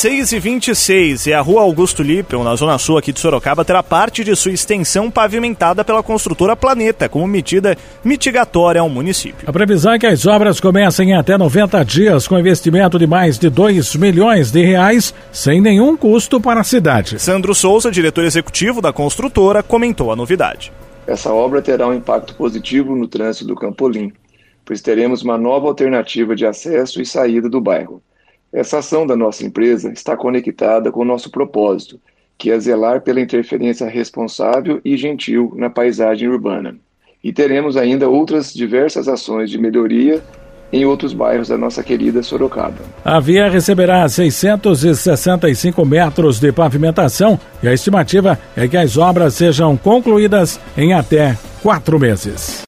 6 e 26 e a rua Augusto Lippel, na zona sul aqui de Sorocaba, terá parte de sua extensão pavimentada pela construtora Planeta, como medida mitigatória ao município. A previsão é que as obras comecem em até 90 dias, com investimento de mais de 2 milhões de reais, sem nenhum custo para a cidade. Sandro Souza, diretor executivo da construtora, comentou a novidade. Essa obra terá um impacto positivo no trânsito do Campolim, pois teremos uma nova alternativa de acesso e saída do bairro. Essa ação da nossa empresa está conectada com o nosso propósito, que é zelar pela interferência responsável e gentil na paisagem urbana. E teremos ainda outras diversas ações de melhoria em outros bairros da nossa querida Sorocaba. A via receberá 665 metros de pavimentação e a estimativa é que as obras sejam concluídas em até quatro meses.